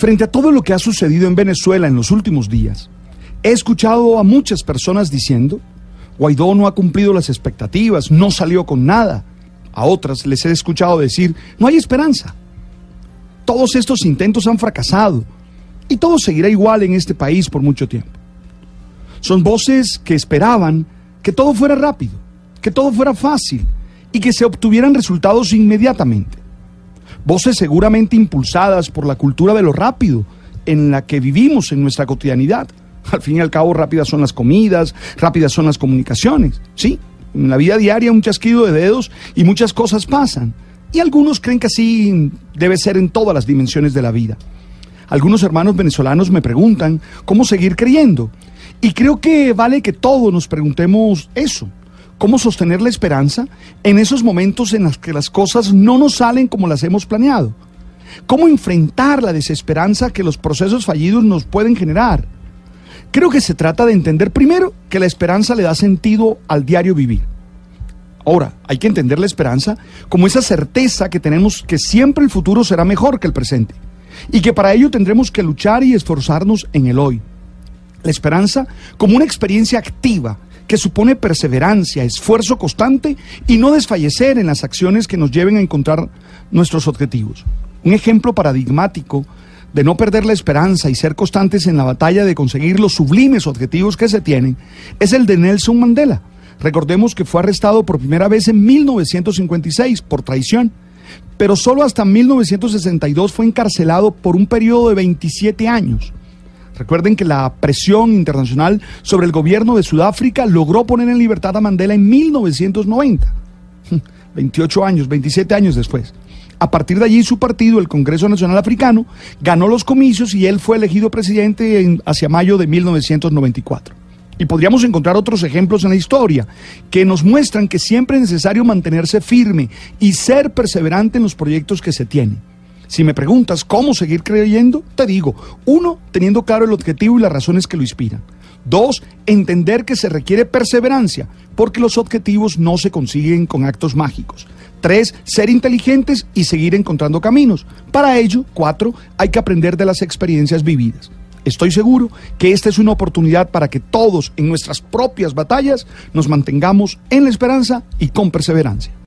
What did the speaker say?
Frente a todo lo que ha sucedido en Venezuela en los últimos días, he escuchado a muchas personas diciendo, Guaidó no ha cumplido las expectativas, no salió con nada. A otras les he escuchado decir, no hay esperanza. Todos estos intentos han fracasado y todo seguirá igual en este país por mucho tiempo. Son voces que esperaban que todo fuera rápido, que todo fuera fácil y que se obtuvieran resultados inmediatamente. Voces seguramente impulsadas por la cultura de lo rápido en la que vivimos en nuestra cotidianidad. Al fin y al cabo, rápidas son las comidas, rápidas son las comunicaciones. Sí, en la vida diaria un chasquido de dedos y muchas cosas pasan. Y algunos creen que así debe ser en todas las dimensiones de la vida. Algunos hermanos venezolanos me preguntan cómo seguir creyendo. Y creo que vale que todos nos preguntemos eso. ¿Cómo sostener la esperanza en esos momentos en los que las cosas no nos salen como las hemos planeado? ¿Cómo enfrentar la desesperanza que los procesos fallidos nos pueden generar? Creo que se trata de entender primero que la esperanza le da sentido al diario vivir. Ahora, hay que entender la esperanza como esa certeza que tenemos que siempre el futuro será mejor que el presente y que para ello tendremos que luchar y esforzarnos en el hoy. La esperanza como una experiencia activa que supone perseverancia, esfuerzo constante y no desfallecer en las acciones que nos lleven a encontrar nuestros objetivos. Un ejemplo paradigmático de no perder la esperanza y ser constantes en la batalla de conseguir los sublimes objetivos que se tienen es el de Nelson Mandela. Recordemos que fue arrestado por primera vez en 1956 por traición, pero solo hasta 1962 fue encarcelado por un periodo de 27 años. Recuerden que la presión internacional sobre el gobierno de Sudáfrica logró poner en libertad a Mandela en 1990, 28 años, 27 años después. A partir de allí su partido, el Congreso Nacional Africano, ganó los comicios y él fue elegido presidente en, hacia mayo de 1994. Y podríamos encontrar otros ejemplos en la historia que nos muestran que siempre es necesario mantenerse firme y ser perseverante en los proyectos que se tienen. Si me preguntas cómo seguir creyendo, te digo, uno, teniendo claro el objetivo y las razones que lo inspiran. Dos, entender que se requiere perseverancia, porque los objetivos no se consiguen con actos mágicos. Tres, ser inteligentes y seguir encontrando caminos. Para ello, cuatro, hay que aprender de las experiencias vividas. Estoy seguro que esta es una oportunidad para que todos en nuestras propias batallas nos mantengamos en la esperanza y con perseverancia.